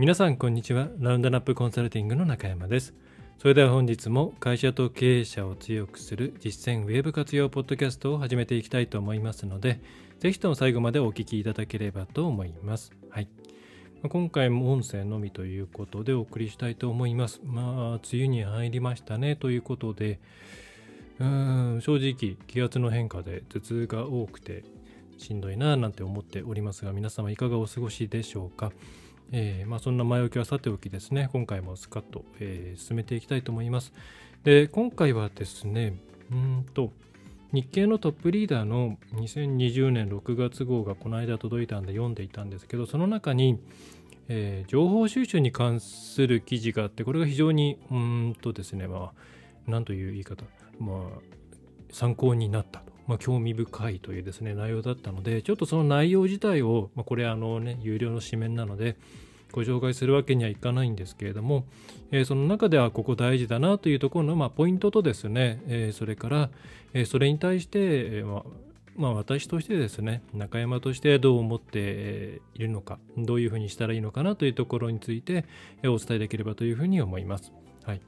皆さんこんにちは。ラウンドナップコンサルティングの中山です。それでは本日も会社と経営者を強くする実践ウェブ活用ポッドキャストを始めていきたいと思いますのでぜひとも最後までお聞きいただければと思います。はい。今回も音声のみということでお送りしたいと思います。まあ梅雨に入りましたねということでうん正直気圧の変化で頭痛が多くてしんどいななんて思っておりますが皆様いかがお過ごしでしょうか？えー、まあ、そんな前置きはさておきですね、今回もスカッと、えー、進めていきたいと思います。で、今回はですね、うんと、日経のトップリーダーの2020年6月号がこの間届いたんで読んでいたんですけど、その中に、えー、情報収集に関する記事があって、これが非常に、うんとですね、まあ、なんという言い方、まあ、参考になったと。まあ、興味深いというですね内容だったのでちょっとその内容自体を、これあのね有料の紙面なのでご紹介するわけにはいかないんですけれども、えー、その中ではここ大事だなというところの、まあ、ポイントとですね、えー、それから、えー、それに対して、えままあ、私としてですね中山としてどう思っているのかどういうふうにしたらいいのかなというところについてお伝えできればというふうに思います。はい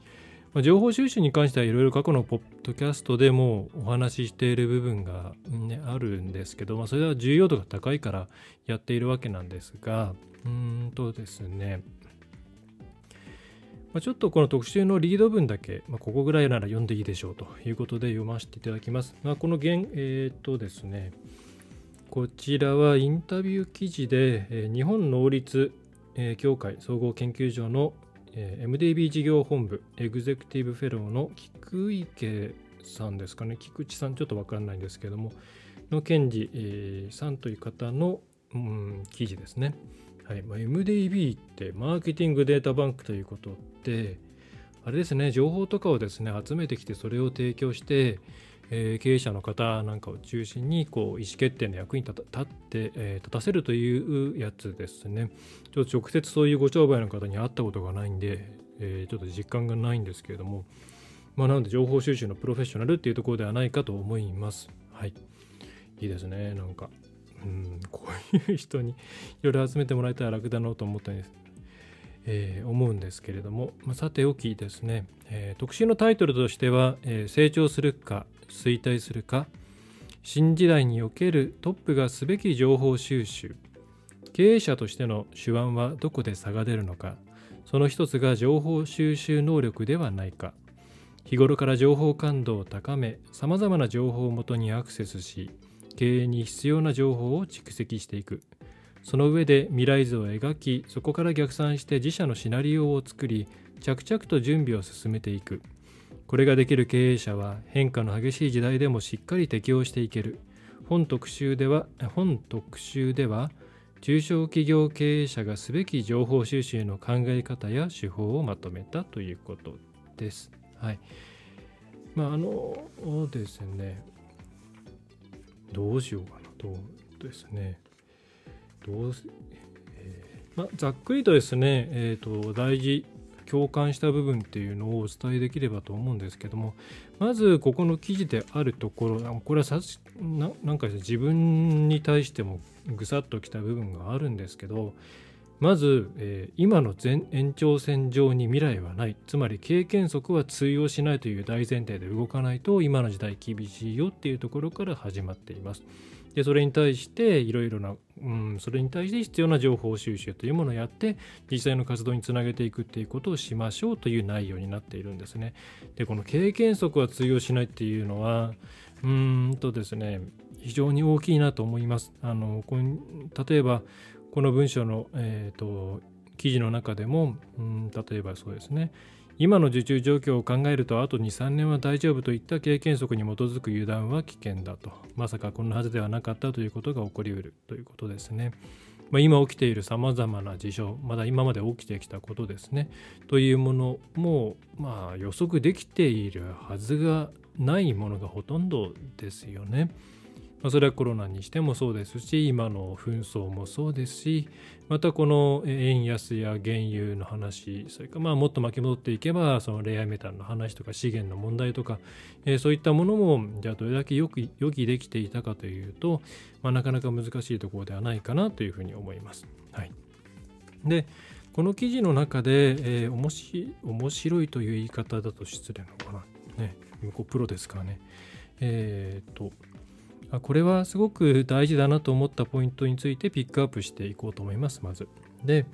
まあ、情報収集に関してはいろいろ過去のポッドキャストでもお話ししている部分が、ね、あるんですけど、まあ、それは重要度が高いからやっているわけなんですがうんとですね。まあ、ちょっとこの特集のリード文だけ、まあ、ここぐらいなら読んでいいでしょうということで読ませていただきます。ま、この現、えっ、とですね、こちらはインタビュー記事で、えー、日本能率、えー、協会総合研究所のえー、MDB 事業本部エグゼクティブフェローの菊池さんですかね。菊池さんちょっと分からないんですけどもの検事、えー、さんという方の、うん、記事ですね、はいまあ、MDB ってマーケティングデータバンクということであれですね情報とかをですね集めてきてそれを提供してえー、経営者の方なんかを中心にこう意思決定の役に立って、えー、立たせるというやつですね。ちょっと直接そういうご商売の方に会ったことがないんで、えー、ちょっと実感がないんですけれども、まあ、なので情報収集のプロフェッショナルっていうところではないかと思います。はい。いいですね。なんか、うん、こういう人にいろいろ集めてもらえたら楽だなと思ったんです。えー、思うんですけれども、まあ、さておきですね、えー、特集のタイトルとしては、えー、成長するか衰退するか新時代におけるトップがすべき情報収集経営者としての手腕はどこで差が出るのかその一つが情報収集能力ではないか日頃から情報感度を高めさまざまな情報をもとにアクセスし経営に必要な情報を蓄積していくその上で未来図を描きそこから逆算して自社のシナリオを作り着々と準備を進めていくこれができる経営者は変化の激しい時代でもしっかり適応していける。本特集では、本特集では、中小企業経営者がすべき情報収集の考え方や手法をまとめたということです。はい。まあ、あのですね、どうしようかなとですね、どうえー、ま、ざっくりとですね、えーと大事共感した部分っていうのをお伝えできればと思うんですけどもまずここの記事であるところこれはさななんか自分に対してもぐさっときた部分があるんですけどまず、えー、今の前延長線上に未来はないつまり経験則は通用しないという大前提で動かないと今の時代厳しいよっていうところから始まっています。でそれに対していろいろな、うん、それに対して必要な情報収集というものをやって実際の活動につなげていくっていうことをしましょうという内容になっているんですね。でこの経験則は通用しないっていうのはうーんとですね非常に大きいなと思います。あのこ例えばこの文章の、えーと記事の中でも、うん、例えばそうですね。今の受注状況を考えるとあと23年は大丈夫といった経験則に基づく油断は危険だと。まさかこんなはずではなかったということが起こりうる。ということですね。まあ、今起きているさまざまな事象まだ今まで起きてきたことですね。というものも、まあ、予測できているはずがないものがほとんどですよね。まあ、それはコロナにしてもそうですし今の紛争もそうですしまたこの円安や原油の話それからまあもっと巻き戻っていけばそのレアメタルの話とか資源の問題とか、えー、そういったものもじゃあどれだけよく予期できていたかというと、まあ、なかなか難しいところではないかなというふうに思います。はい、でこの記事の中で、えー、面白面白いという言い方だと失礼なのかな。ね、向こうプロですからね。えっ、とこれはすごく大事だなと思ったポイントについてピックアップしていこうと思います、まず。で、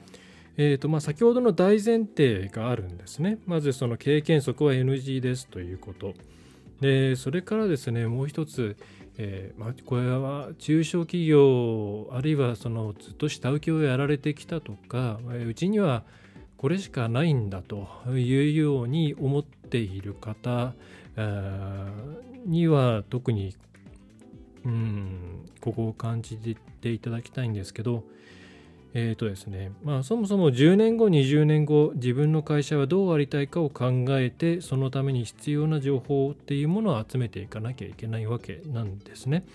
えーとまあ、先ほどの大前提があるんですね。まずその経験則は NG ですということ。で、それからですね、もう一つ、えーまあ、これは中小企業、あるいはそのずっと下請けをやられてきたとか、うちにはこれしかないんだというように思っている方には特にうんここを感じていただきたいんですけどえっ、ー、とですねまあそもそも10年後20年後自分の会社はどうありたいかを考えてそのために必要な情報っていうものを集めていかなきゃいけないわけなんですね。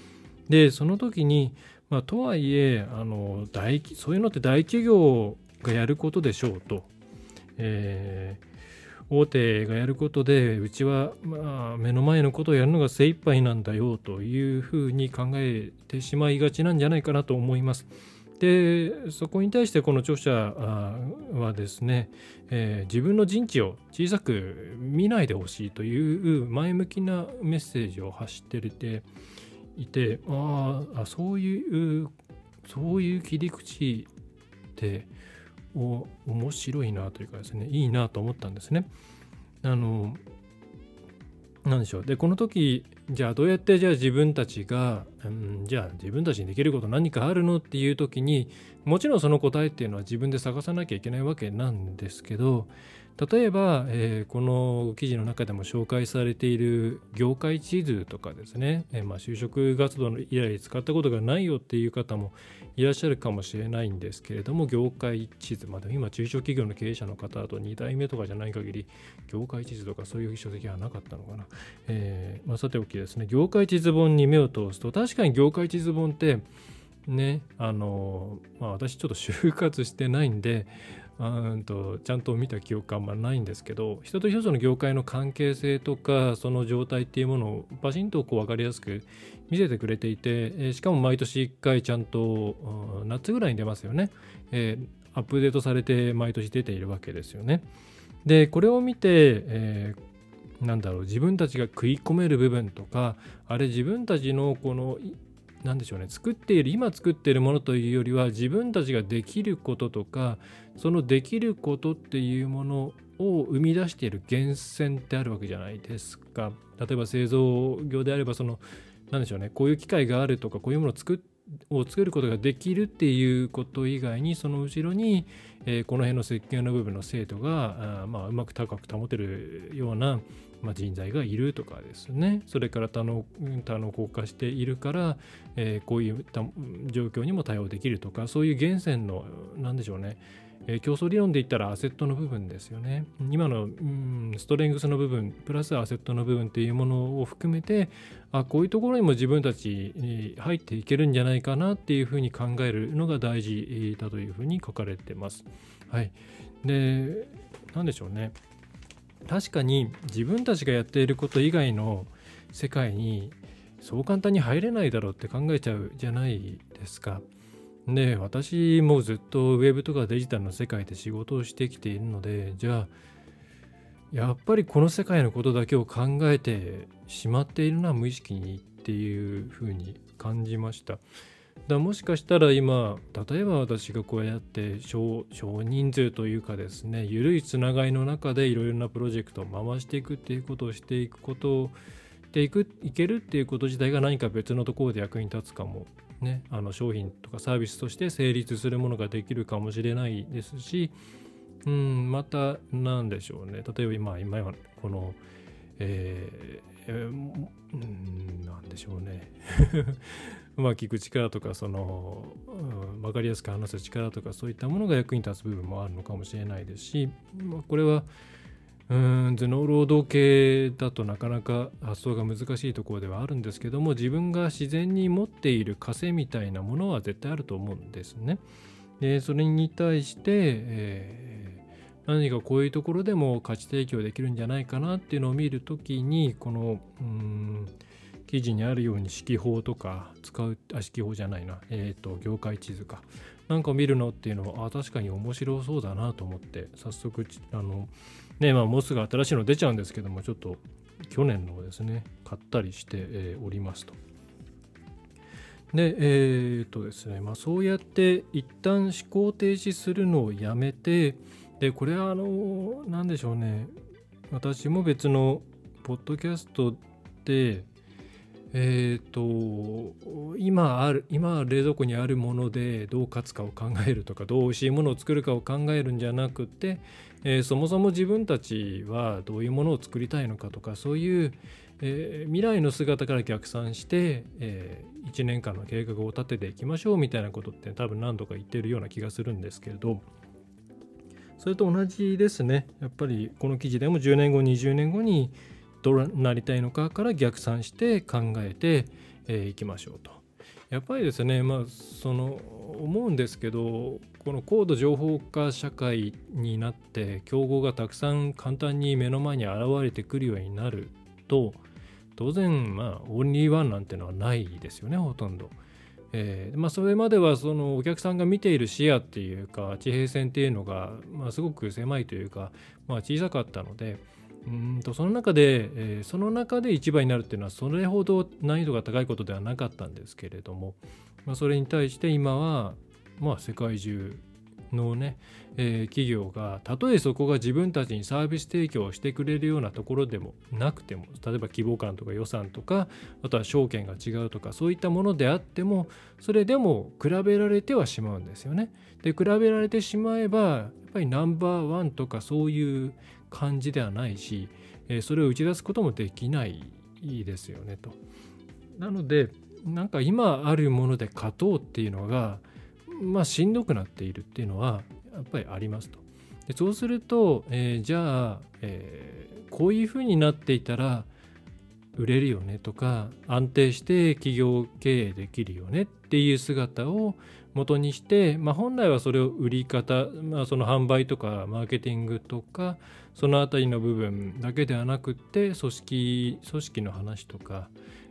でその時に、まあ、とはいえあの大そういうのって大企業がやることでしょうと。えー大手がやることでうちはま目の前のことをやるのが精一杯なんだよというふうに考えてしまいがちなんじゃないかなと思います。でそこに対してこの著者はですね、えー、自分の陣地を小さく見ないでほしいという前向きなメッセージを発してていてああそういうそういう切り口って面白いなというかですねいいなと思ったんですね。あの何でしょうでこの時じゃあどうやってじゃあ自分たちが、うん、じゃあ自分たちにできること何かあるのっていう時にもちろんその答えっていうのは自分で探さなきゃいけないわけなんですけど例えば、えー、この記事の中でも紹介されている業界地図とかですね、えー、まあ、就職活動の以来使ったことがないよっていう方もいらっしゃるかもしれないんですけれども業界地図までも今中小企業の経営者の方だと2代目とかじゃない限り業界地図とかそういう書籍はなかったのかな、えー、まあ、さておきですね。業界地図本に目を通すと確かに業界地図本ってねあの、まあ、私ちょっと就活してないんでんとちゃんと見た記憶あんまないんですけど一つ一つの業界の関係性とかその状態っていうものをバシンとこう分かりやすく見せてくれていてしかも毎年1回ちゃんと夏ぐらいに出ますよね、えー、アップデートされて毎年出ているわけですよね。でこれを見て、えー、なんだろう自分たちが食い込める部分とかあれ自分たちのこの何でしょうね作っている今作っているものというよりは自分たちができることとかそのできることっていうものを生み出している源泉ってあるわけじゃないですか。例えば製造業であればその何でしょうねこういう機械があるとかこういうものを作を作ることができるっていうこと以外にその後ろに、えー、この辺の設計の部分の精度があ、まあ、うまく高く保てるようなまあ、人材がいるとかですね。それから多能多能硬化しているから、えー、こういう状況にも対応できるとかそういう源泉の何でしょうねえ、競争理論で言ったらアセットの部分ですよね。今の、うん、ストレングスの部分、プラスアセットの部分っていうものを含めて、あこういうところにも自分たち入っていけるんじゃないかなっていうふうに考えるのが大事だというふうに書かれてます。はい。で、なんでしょうね。確かに自分たちがやっていること以外の世界にそう簡単に入れないだろうって考えちゃうじゃないですか。で私もずっとウェブとかデジタルの世界で仕事をしてきているのでじゃあやっぱりこの世界のことだけを考えてしまっているのは無意識にっていうふうに感じました。だもしかしたら今例えば私がこうやって少人数というかですね緩いつながりの中でいろいろなプロジェクトを回していくっていうことをしていくことでいくいけるっていうこと自体が何か別のところで役に立つかもねあの商品とかサービスとして成立するものができるかもしれないですしうんまた何でしょうね。例えば今今このえーえー、でしょうね。う まあ聞く力とかその、うん、分かりやすく話す力とかそういったものが役に立つ部分もあるのかもしれないですし、まあ、これはうん頭脳労働系だとなかなか発想が難しいところではあるんですけども自分が自然に持っている枷みたいなものは絶対あると思うんですね。でそれに対して、えー、何かこういうところでも価値提供できるんじゃないかなっていうのを見るときにこのうん記事にあるように指揮法とか使うあ指揮法じゃないな、えーと、業界地図かなんか見るのっていうのはあ確かに面白そうだなと思って早速あのねまあもうすぐ新しいの出ちゃうんですけどもちょっと去年のですね買ったりして、えー、おりますと。でえー、っとですねまあそうやって一旦思考停止するのをやめてでこれはあの何でしょうね私も別のポッドキャストでえっ、ー、と今ある今冷蔵庫にあるものでどう勝つかを考えるとかどう美味しいものを作るかを考えるんじゃなくて、えー、そもそも自分たちはどういうものを作りたいのかとかそういう、えー、未来の姿から逆算して、えー、1年間の計画を立てていきましょうみたいなことって多分何度か言ってるような気がするんですけれどそれと同じですねやっぱりこの記事でも10年後20年後にどうなりたいのかから逆算して考えてい、えー、きましょうと。やっぱりですねまあその思うんですけどこの高度情報化社会になって競合がたくさん簡単に目の前に現れてくるようになると当然まあオンリーワンなんてのはないですよねほとんど。えーまあ、それまではそのお客さんが見ている視野っていうか地平線っていうのが、まあ、すごく狭いというか、まあ、小さかったので、うんとその中で、えー、その中で1番になるっていうのはそれほど難易度が高いことではなかったんですけれども、まあ、それに対して今は、まあ、世界中のね、えー、企業がたとえそこが自分たちにサービス提供をしてくれるようなところでもなくても例えば規模感とか予算とかあとは証券が違うとかそういったものであってもそれでも比べられてはしまうんですよね。で比べられてしまえばやっぱりナンバーワンとかそういう感じではないし、えそれを打ち出すこともできないですよねと。なのでなんか今あるもので勝とうっていうのがまあしんどくなっているっていうのはやっぱりありますと。でそうすると、えー、じゃあ、えー、こういうふうになっていたら売れるよねとか安定して企業経営できるよねっていう姿を元にして、まあ、本来はそれを売り方、まあ、その販売とかマーケティングとかその辺りの部分だけではなくって組織組織の話とか、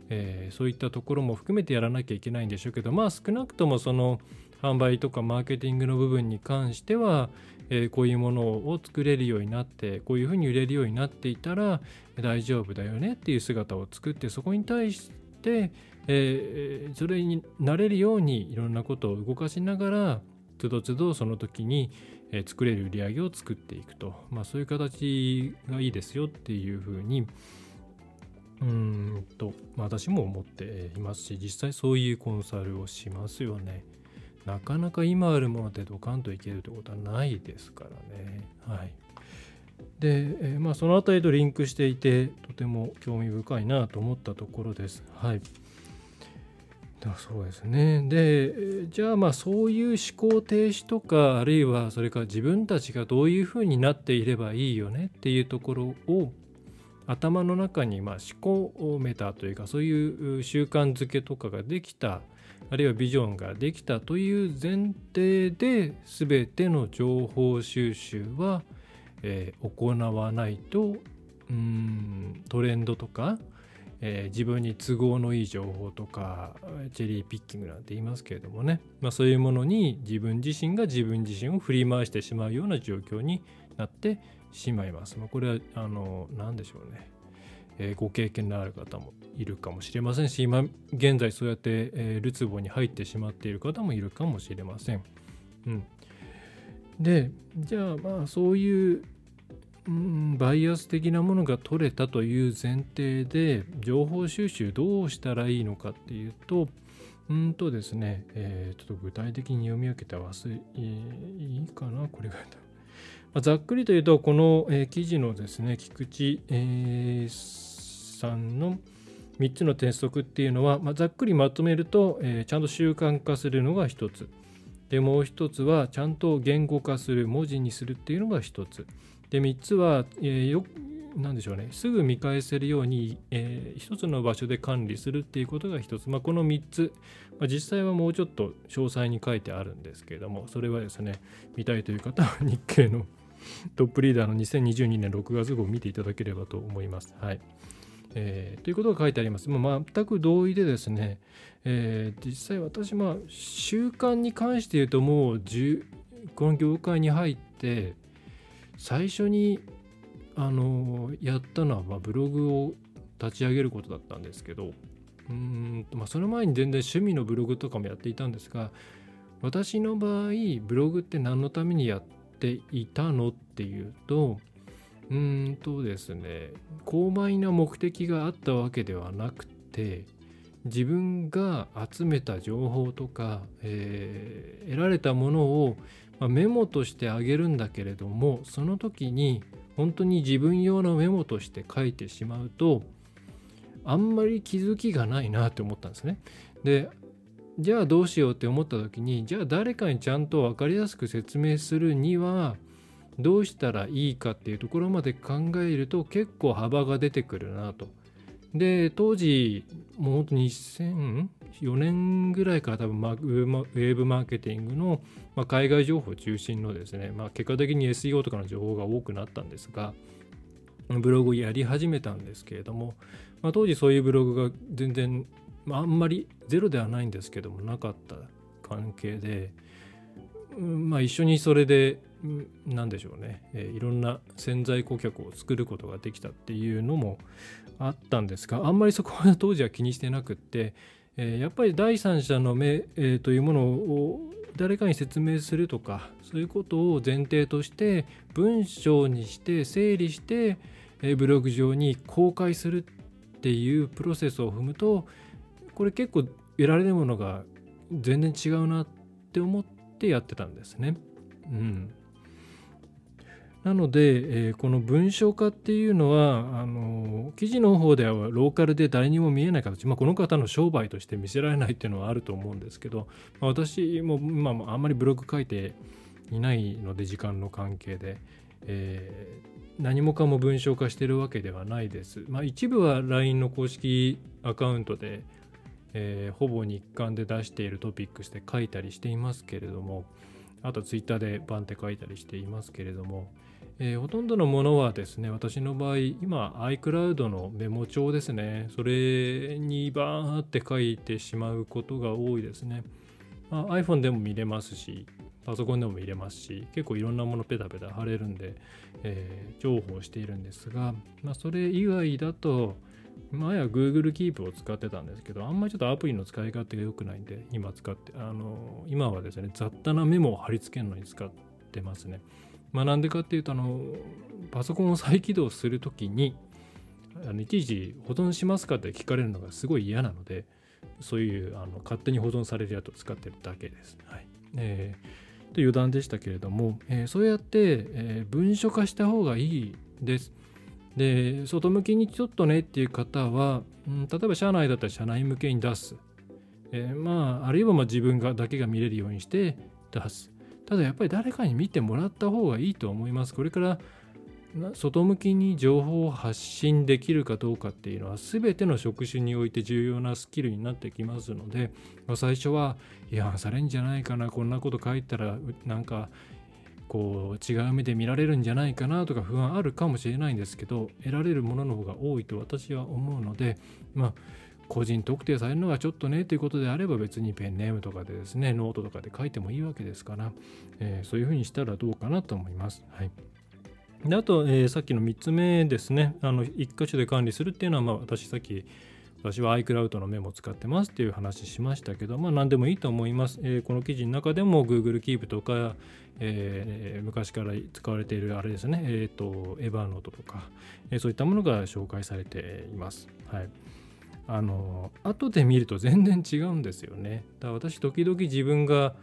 えー、そういったところも含めてやらなきゃいけないんでしょうけどまあ少なくともその販売とかマーケティングの部分に関しては、えー、こういうものを作れるようになってこういうふうに売れるようになっていたら大丈夫だよねっていう姿を作ってそこに対して、えー、それになれるようにいろんなことを動かしながらつどつどその時に、作れる売り上げを作っていくと、まあ、そういう形がいいですよっていうふうにうんと、まあ、私も思っていますし実際そういうコンサルをしますよね。なかなか今あるものでドカンといけるってことはないですからね。はい。で、え、まあ、その辺りとリンクしていてとても興味深いなと思ったところです。はい。だそうですね。で、じゃあまあそういう思考停止とかあるいはそれから自分たちがどういうふうになっていればいいよねっていうところを頭の中にまあ思考メタというかそういう習慣づけとかができたあるいはビジョンができたという前提で全ての情報収集は、えー、行わないとうんトレンドとか、えー、自分に都合のいい情報とかチェリーピッキングなんて言いますけれどもね、まあ、そういうものに自分自身が自分自身を振り回してしまうような状況になってしまいます。まあ、これはあの何でしょうねえー、ご経験のある方もいるかもしれませんし今現在そうやって、えー、るつぼに入ってしまっている方もいるかもしれません。うん、でじゃあまあそういう、うん、バイアス的なものが取れたという前提で情報収集どうしたらいいのかっていうとうんとですね、えー、ちょっと具体的に読み上げて忘れいいかなこれが。まざっくりというとこの、えー、記事のですね菊池、えー、さんの3つの鉄則っていうのは、まあ、ざっくりまとめると、えー、ちゃんと習慣化するのが1つでもう1つはちゃんと言語化する文字にするっていうのが1つ。で3つは、えー、よなんでしょうね。すぐ見返せるように、えー、一つの場所で管理するっていうことが一つ、まあ、この3つ、まあ、実際はもうちょっと詳細に書いてあるんですけれどもそれはですね見たいという方は日経のトップリーダーの2022年6月号を見ていただければと思います。はい。えー、ということが書いてあります。まあ、全く同意でですね、えー、実際私、まあ、習慣に関して言うともうこの業界に入って最初にあのやったのは、まあ、ブログを立ち上げることだったんですけどうんまあ、その前に全然趣味のブログとかもやっていたんですが私の場合ブログって何のためにやっていたのっていうとうんとですね高邁な目的があったわけではなくて自分が集めた情報とか、えー、得られたものを、まあ、メモとしてあげるんだけれどもその時に本当に自分用のメモとして書いてしまうとあんまり気づきがないなって思ったんですね。でじゃあどうしようって思った時にじゃあ誰かにちゃんと分かりやすく説明するにはどうしたらいいかっていうところまで考えると結構幅が出てくるなと。で当時もうほんと2004年ぐらいから多分ウェブマーケティングの、まあ、海外情報中心のですね、まあ、結果的に SEO とかの情報が多くなったんですがブログをやり始めたんですけれども、まあ、当時そういうブログが全然、まあ、んまりゼロではないんですけどもなかった関係で、まあ、一緒にそれで何でしょうね、えー、いろんな潜在顧客を作ることができたっていうのもあったんですがあんまりそこは当時は気にしてなくって、えー、やっぱり第三者の目、えー、というものを誰かに説明するとかそういうことを前提として文章にして整理して、え、ブログ上に公開するっていうプロセスを踏むとこれ結構得られるものが全然違うなって思ってやってたんですね。うん、なので、えー、この文章化っていうのはあの記事の方ではローカルで誰にも見えない形、まあ、この方の商売として見せられないっていうのはあると思うんですけど、まあ、私も、まあ、あんまりブログ書いていないので時間の関係で、えー、何もかも文章化してるわけではないです。まあ、一部は LINE の公式アカウントで、えー、ほぼ日刊で出しているトピックスで書いたりしていますけれどもあと Twitter でバンって書いたりしていますけれども、えー、ほとんどのものはですね、私の場合、今 iCloud のメモ帳ですね、それにバーって書いてしまうことが多いですね。まあ、iPhone でも見れますし、パソコンでも見れますし、結構いろんなものペタペタ貼れるんで、えー、重宝しているんですが、まあ、それ以外だと、前は Google Keep を使ってたんですけど、あんまりちょっとアプリの使い勝手が良くないんで、今使って、あの、今はですね、雑多なメモを貼り付けるのに使ってますね。まあ、なんでかっていうとあのパソコンを再起動するときにあのいちいち保存しますかって聞かれるのがすごい嫌なのでそういうあの勝手に保存されるやつを使ってるだけです。はいえー、と余談でしたけれども、えー、そうやって、えー、文書化した方がいいです。で外向きにちょっとねっていう方は、うん、例えば社内だったら社内向けに出す、えー、まああるいはまあ自分がだけが見れるようにして出すただやっぱり誰かに見てもらった方がいいと思います。これから外向きに情報を発信できるかどうかっていうのは全ての職種において重要なスキルになってきますのでまあ最初は違反されんじゃないかなこんなこと書いたらなんかこう違う目で見られるんじゃないかなとか不安あるかもしれないんですけど得られるものの方が多いと私は思うのでまあ個人特定されるのがちょっとねということであれば別にペンネームとかでですねノートとかで書いてもいいわけですから、えー、そういうふうにしたらどうかなと思います。はいであと、えー、さっきの3つ目ですねあの1箇所で管理するっていうのは、まあ、私さっき私は iCloud のメモを使ってますっていう話しましたけど、まあ、何でもいいと思います。えー、この記事の中でも Google Keep とか、えー、昔から使われているあれですね、えっ、ー、と、エヴァーノートとか、えそういったものが紹介されています。はい。あの後で見ると全然違うんですよね。だから私時々自分が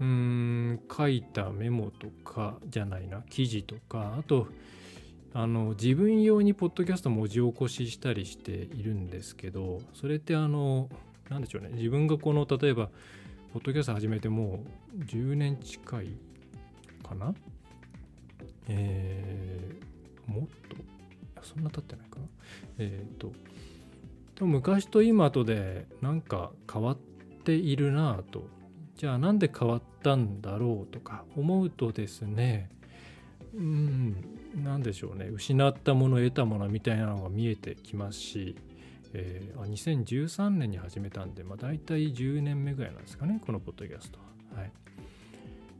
うーん書いたメモとかじゃないな記事とかあとあの自分用にポッドキャスト文字起こししたりしているんですけどそれってあの何でしょうね。自分がこの例えばポッドキャスト始めてもう10年近いかな？えー、もっと？そんな経ってないかな？えっ、ー、と昔と今とでなんか変わっているなぁと。じゃあなんで変わったんだろうとか思うとですねうん何でしょうね。失ったもの得たものみたいなのが見えてきますし、えー、2013年に始めたんで、まあ、大体10年目ぐらいなんですかねこのポッドキャストは。はい。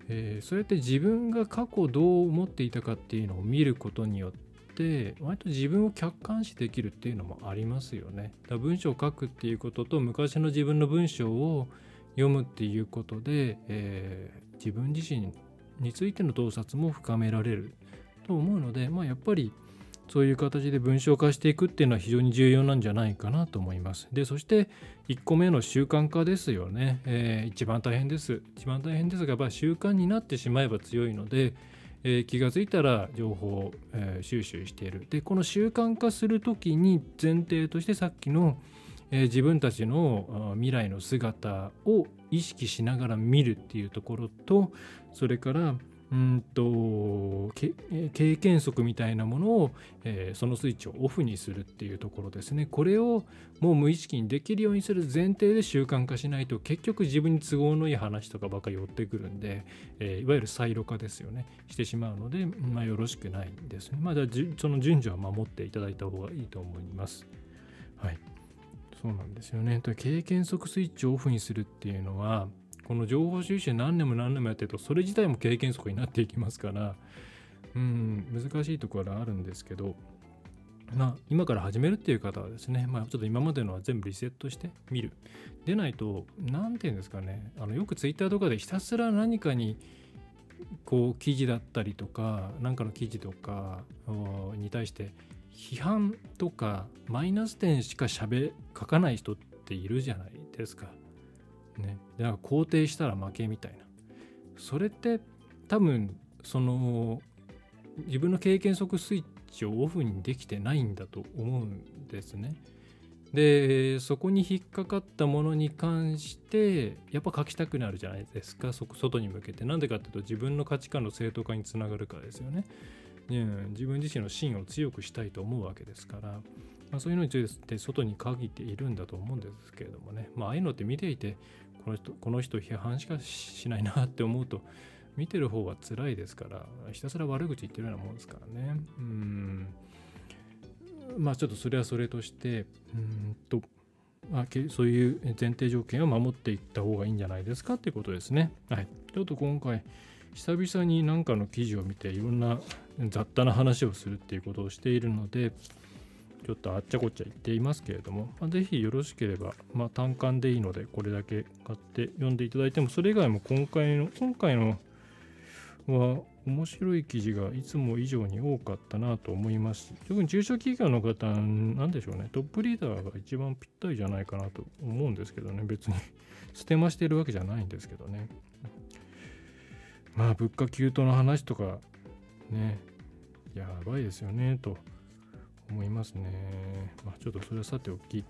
えー、それって自分が過去どう思っていたかっていうのを見ることによってて割と自分を客観視できるっていうのもありますよね。だ文章を書くっていうことと昔の自分の文章を読むっていうことで、えー、自分自身についての洞察も深められると思うので、まあ、やっぱりそういう形で文章化していくっていうのは非常に重要なんじゃないかなと思います。で、そして1個目の習慣化ですよね。えー、一番大変です。一番大変ですが、やっぱ習慣になってしまえば強いので、えー、気がついたら情報を、えー、収集している。で、この習慣化する時に前提としてさっきの、え自分たちの未来の姿を意識しながら見るっていうところとそれからうんと経験則みたいなものを、えー、そのスイッチをオフにするっていうところですね。これをもう無意識にできるようにする前提で習慣化しないと結局自分に都合のいい話とかばっかり寄ってくるんで、えー、いわゆるサイロ化ですよね。してしまうので、まあ、よろしくないんですね。まあその順序は守っていただいた方がいいと思います。はい。そうなんですよね。経験則スイッチをオフにするっていうのはこの情報収集何年も何年もやってるとそれ自体も経験則になっていきますからうん難しいところはあるんですけどまあ今から始めるっていう方はですねまあちょっと今までのは全部リセットしてみるでないと何て言うんですかねあのよくツイッターとかでひたすら何かにこう記事だったりとか何かの記事とかに対して批判とかマイナス点しかしゃべ書かない人っているじゃないですか。ね、だか肯定したら負けみたいな。それって多分その自分の経験則スイッチをオフにできてないんだと思うんですね。でそこに引っかかったものに関してやっぱ書きたくなるじゃないですか外に向けて。なんでかっていうと自分の価値観の正当化につながるからですよね。ね自分自身の芯を強くしたいと思うわけですから、まあ、そういうのについて外に限っているんだと思うんですけれどもね、まあああいうのって見ていてこの人この人批判しかしないなって思うと見てる方は辛いですからひたすら悪口言ってるようなもんですからねうんまあちょっとそれはそれとしてうんとまあ、そういう前提条件を守っていった方がいいんじゃないですかってことですね。はい。ちょっと今回、久々に何かの記事を見ていろんな雑多な話をするっていうことをしているので、ちょっとあっちゃこっちゃ言っていますけれども、まあ、ぜひよろしければ、まあ、単館でいいので、これだけ買って読んでいただいても、それ以外も今回の、今回のは面白い記事がいつも以上に多かったなと思います特に中小企業の方、なんでしょうね、トップリーダーが一番ぴったりじゃないかなと思うんですけどね、別に 捨てましてるわけじゃないんですけどね。まあ、物価急騰の話とか、ね、やばいですよね、と。思いますね。まあ、ちょっとそれはさておき、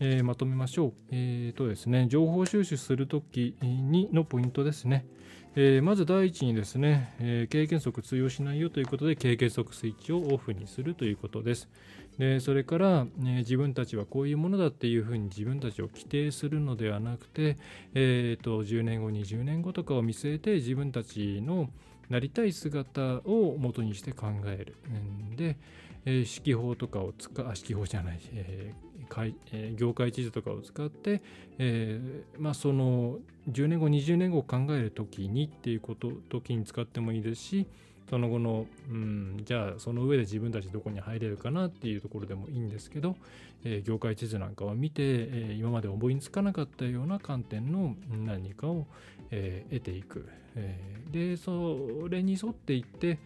えー、まとめましょう。えーとですね、情報収集するときにのポイントですね。えー、まず第一にですね、えー、経験則通用しないよということで、経験則スイッチをオフにするということです。でそれから、ね、自分たちはこういうものだっていうふうに自分たちを規定するのではなくて、えーと、10年後、20年後とかを見据えて自分たちのなりたい姿を元にして考える。で、えー、指揮法とかを使う、指揮法じゃない、えーえー、業界地図とかを使って、えー、まあその10年後、20年後を考えるときにっていうこと、時に使ってもいいですし、その後の、うん、じゃあその上で自分たちどこに入れるかなっていうところでもいいんですけど、えー、業界地図なんかを見て、えー、今まで思いつかなかったような観点の何かを、えー、得ていく、えでそれに沿っていって、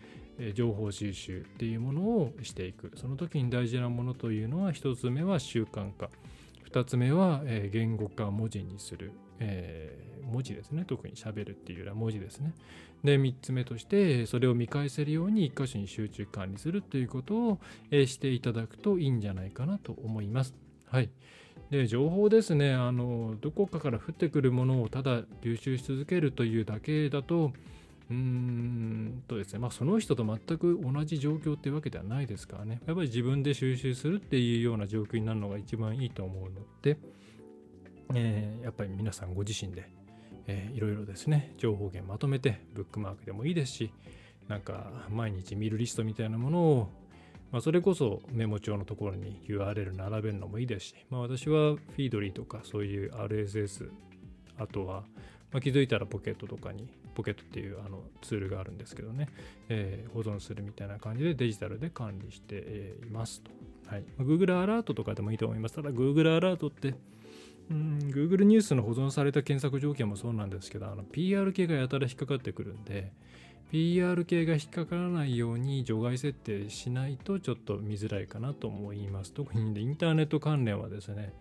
情報収集っていうものをしていく。その時に大事なものというのは1つ目は習慣化。2つ目は、言語化文字にする、えー、文字ですね。特にしゃべるっていうよりは文字ですね。で3つ目としてそれを見返せるように1箇所に集中管理するということを、していただくといいんじゃないかなと思います。はい。で情報ですね。あのどこかから降ってくるものをただ流収し続けるというだけだとうーんとですね、まあ、その人と全く同じ状況っていうわけではないですからね。やっぱり自分で収集するっていうような状況になるのが一番いいと思うので、えー、やっぱり皆さんご自身で、えー、いろいろですね情報源まとめてブックマークでもいいですしなんか毎日見るリストみたいなものをまあ、それこそメモ帳のところに URL 並べるのもいいですし、まあ、私はフィードリーとかそういう RSS あとは、まあ、気づいたらポケットとかにポケットっていうあのツールがあるんですけどね、えー、保存するみたいな感じでデジタルで管理していますと。はい、Google アラートとかでもいいと思います。ただ Google アラートってうん Google ニュースの保存された検索条件もそうなんですけど、あの PR 系がやたら引っかかってくるんで、PR 系が引っかからないように除外設定しないとちょっと見づらいかなと思います。特にインターネット関連はですね、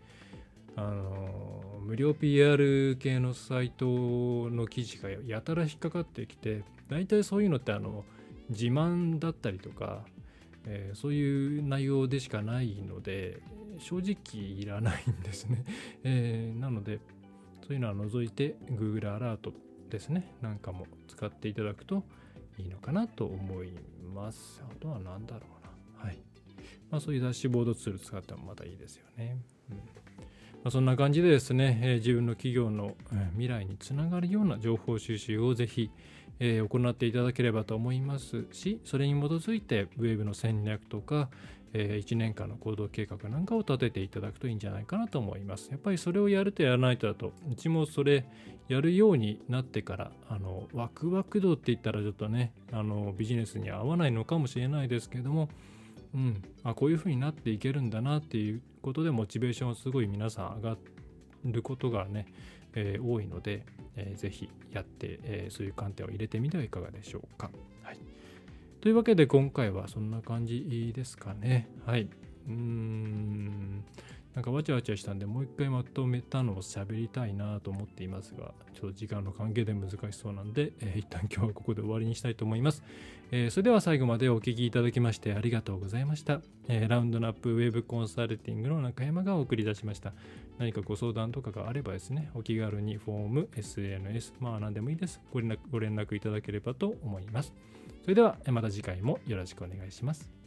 あの無料 PR 系のサイトの記事がやたら引っかかってきて、大体そういうのってあの自慢だったりとか、えー、そういう内容でしかないので、正直いらないんですね。えー、なので、そういうのは除いて Google アラートですね。なんかも使っていただくといいのかなと思います。あとは何だろうな。はい。まあそういうダッシュボードツール使ってもまたいいですよね、うん。ま、そんな感じでですね、え、自分の企業の未来につながるような情報収集をぜひ、え、行っていただければと思いますしそれに基づいてウェブの戦略とか、え1年間の行動計画なんかを立てていただくといいんじゃないかなと思います。やっぱりそれをやるとやらないとだと、うちもそれやるようになってから、あの、ワクワク度って言ったらちょっとね、あの、ビジネスに合わないのかもしれないですけども、うん、あこういうふうになっていけるんだなっていうことでモチベーションすごい皆さん上がることがね、えー、多いので、えー、ぜひやって、えー、そういう観点を入れてみてはいかがでしょうか。はいというわけで今回はそんな感じですかね。はい。うーん。なんかわちゃわちゃしたんで、もう一回まとめたのを喋りたいなと思っていますが、ちょっと時間の関係で難しそうなんで、えー、一旦今日はここで終わりにしたいと思います。えー、それでは最後までお聴きいただきましてありがとうございました。えー、ラウンドナップウェブコンサルティングの中山がお送り出しました。何かご相談とかがあればですね、お気軽にフォーム、SNS、まあ何でもいいです。ご連絡ご連絡いただければと思います。それではまた次回もよろしくお願いします。